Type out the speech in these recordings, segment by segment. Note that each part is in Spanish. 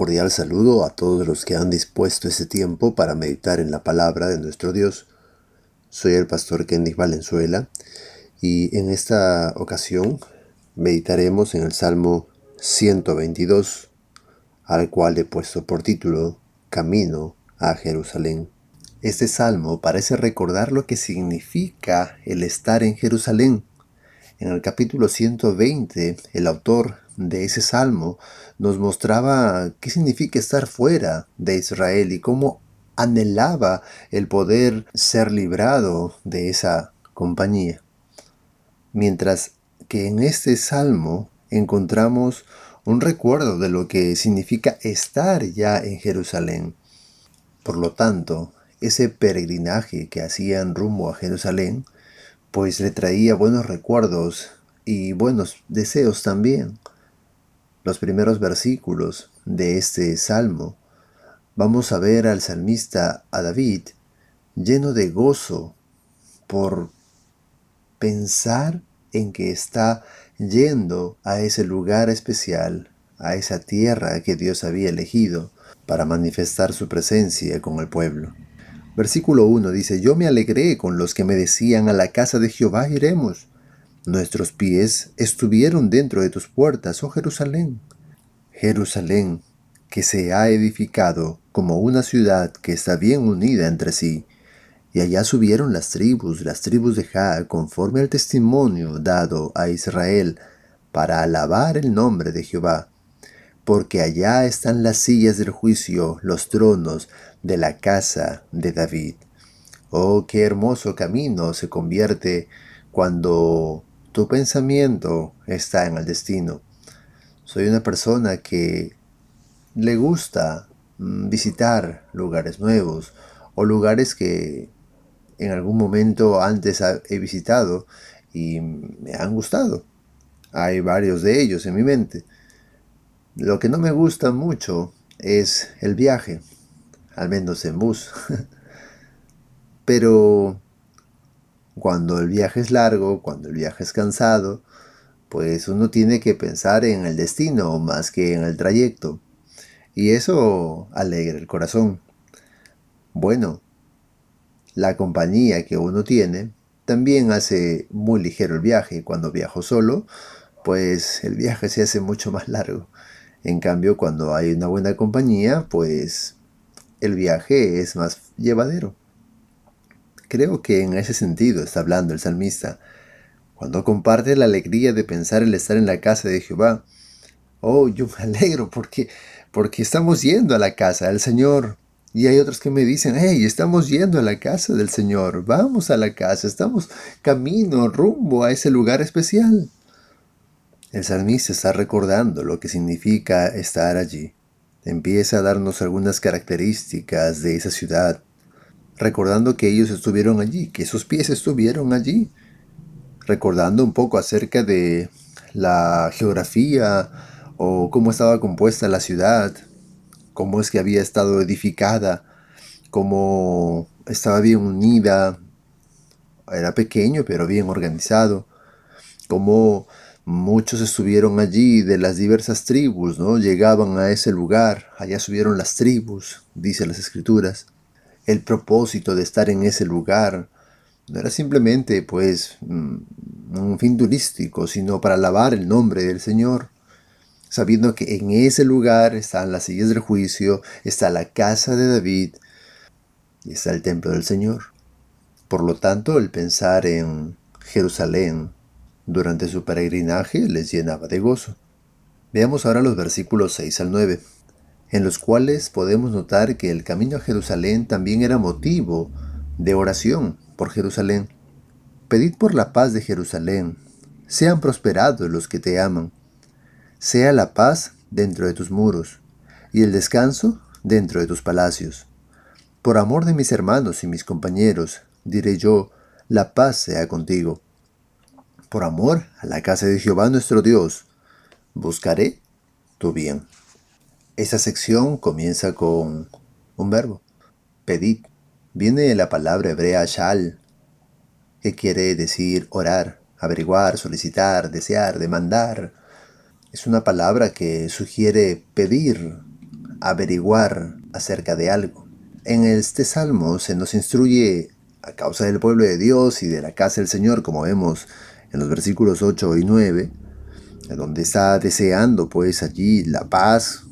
cordial saludo a todos los que han dispuesto ese tiempo para meditar en la palabra de nuestro Dios. Soy el pastor Kenneth Valenzuela y en esta ocasión meditaremos en el Salmo 122, al cual he puesto por título Camino a Jerusalén. Este salmo parece recordar lo que significa el estar en Jerusalén. En el capítulo 120, el autor de ese salmo nos mostraba qué significa estar fuera de Israel y cómo anhelaba el poder ser librado de esa compañía. Mientras que en este salmo encontramos un recuerdo de lo que significa estar ya en Jerusalén. Por lo tanto, ese peregrinaje que hacían rumbo a Jerusalén, pues le traía buenos recuerdos y buenos deseos también los primeros versículos de este salmo, vamos a ver al salmista, a David, lleno de gozo por pensar en que está yendo a ese lugar especial, a esa tierra que Dios había elegido para manifestar su presencia con el pueblo. Versículo 1 dice, Yo me alegré con los que me decían, a la casa de Jehová iremos. Nuestros pies estuvieron dentro de tus puertas, oh Jerusalén. Jerusalén, que se ha edificado como una ciudad que está bien unida entre sí. Y allá subieron las tribus, las tribus de Ja, conforme al testimonio dado a Israel, para alabar el nombre de Jehová. Porque allá están las sillas del juicio, los tronos de la casa de David. Oh, qué hermoso camino se convierte cuando tu pensamiento está en el destino. Soy una persona que le gusta mm, visitar lugares nuevos o lugares que en algún momento antes he visitado y me han gustado. Hay varios de ellos en mi mente. Lo que no me gusta mucho es el viaje, al menos en bus. Pero cuando el viaje es largo, cuando el viaje es cansado, pues uno tiene que pensar en el destino más que en el trayecto. Y eso alegra el corazón. Bueno, la compañía que uno tiene también hace muy ligero el viaje. Cuando viajo solo, pues el viaje se hace mucho más largo. En cambio, cuando hay una buena compañía, pues el viaje es más llevadero. Creo que en ese sentido está hablando el salmista, cuando comparte la alegría de pensar el estar en la casa de Jehová. Oh, yo me alegro porque, porque estamos yendo a la casa del Señor. Y hay otros que me dicen, hey, estamos yendo a la casa del Señor, vamos a la casa, estamos camino, rumbo a ese lugar especial. El salmista está recordando lo que significa estar allí. Empieza a darnos algunas características de esa ciudad, recordando que ellos estuvieron allí, que sus pies estuvieron allí, recordando un poco acerca de la geografía o cómo estaba compuesta la ciudad, cómo es que había estado edificada, cómo estaba bien unida, era pequeño pero bien organizado, cómo muchos estuvieron allí de las diversas tribus, ¿no? Llegaban a ese lugar, allá subieron las tribus, dice las escrituras el propósito de estar en ese lugar no era simplemente pues mm, un fin turístico, sino para alabar el nombre del Señor, sabiendo que en ese lugar están las sillas del juicio, está la casa de David y está el templo del Señor. Por lo tanto, el pensar en Jerusalén durante su peregrinaje les llenaba de gozo. Veamos ahora los versículos 6 al 9 en los cuales podemos notar que el camino a Jerusalén también era motivo de oración por Jerusalén. Pedid por la paz de Jerusalén, sean prosperados los que te aman, sea la paz dentro de tus muros y el descanso dentro de tus palacios. Por amor de mis hermanos y mis compañeros, diré yo, la paz sea contigo. Por amor a la casa de Jehová nuestro Dios, buscaré tu bien. Esta sección comienza con un verbo, pedid. Viene de la palabra hebrea shal, que quiere decir orar, averiguar, solicitar, desear, demandar. Es una palabra que sugiere pedir averiguar acerca de algo. En este salmo se nos instruye a causa del pueblo de Dios y de la casa del Señor, como vemos en los versículos 8 y 9, donde está deseando pues allí la paz,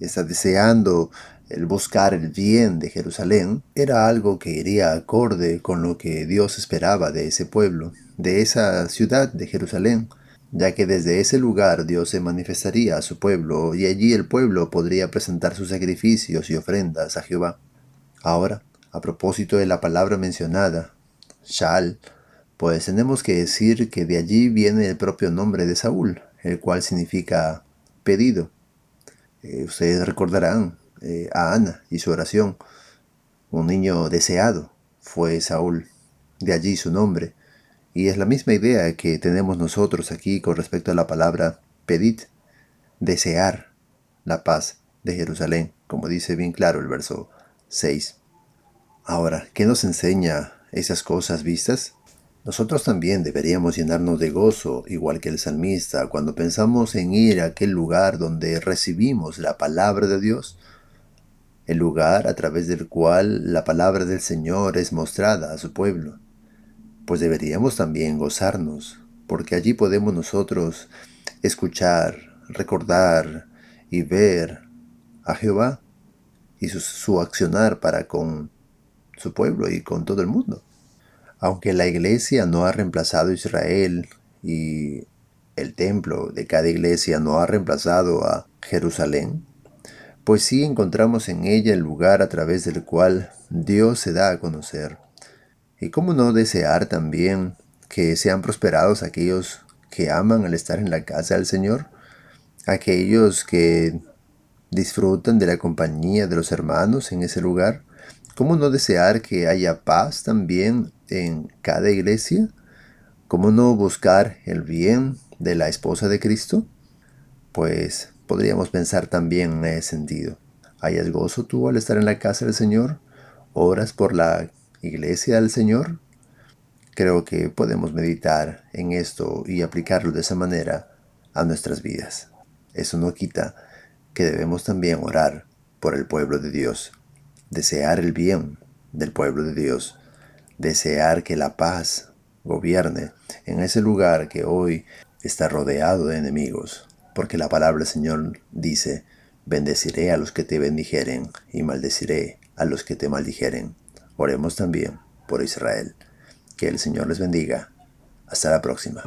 está deseando el buscar el bien de Jerusalén, era algo que iría acorde con lo que Dios esperaba de ese pueblo, de esa ciudad de Jerusalén, ya que desde ese lugar Dios se manifestaría a su pueblo y allí el pueblo podría presentar sus sacrificios y ofrendas a Jehová. Ahora, a propósito de la palabra mencionada, Shal, pues tenemos que decir que de allí viene el propio nombre de Saúl, el cual significa pedido. Eh, ustedes recordarán eh, a Ana y su oración. Un niño deseado fue Saúl, de allí su nombre. Y es la misma idea que tenemos nosotros aquí con respecto a la palabra pedid, desear la paz de Jerusalén, como dice bien claro el verso 6. Ahora, ¿qué nos enseña esas cosas vistas? Nosotros también deberíamos llenarnos de gozo, igual que el salmista, cuando pensamos en ir a aquel lugar donde recibimos la palabra de Dios, el lugar a través del cual la palabra del Señor es mostrada a su pueblo. Pues deberíamos también gozarnos, porque allí podemos nosotros escuchar, recordar y ver a Jehová y su, accionar para con su pueblo y con todo el mundo. Aunque la iglesia no ha reemplazado a Israel y el templo de cada iglesia no ha reemplazado a Jerusalén, pues sí encontramos en ella el lugar a través del cual Dios se da a conocer. Y cómo no desear también que sean prosperados aquellos que aman al estar en la casa del Señor, aquellos que disfrutan de la compañía de los hermanos en ese lugar. ¿Cómo no desear que haya paz también en cada iglesia? ¿Cómo no buscar el bien de la esposa de Cristo? Pues podríamos pensar también en ese sentido. ¿Hayas gozo tú al estar en la casa del Señor? ¿Oras por la iglesia del Señor? Creo que podemos meditar en esto y aplicarlo de esa manera a nuestras vidas. Eso no quita que debemos también orar por el pueblo de Dios, desear el bien del pueblo de Dios, desear que la paz gobierne en ese lugar que hoy está rodeado de enemigos, porque la palabra del Señor dice, bendeciré a los que te bendijeren y maldeciré a los que te maldijeren. Oremos también por Israel. Que el Señor les bendiga. Hasta la próxima.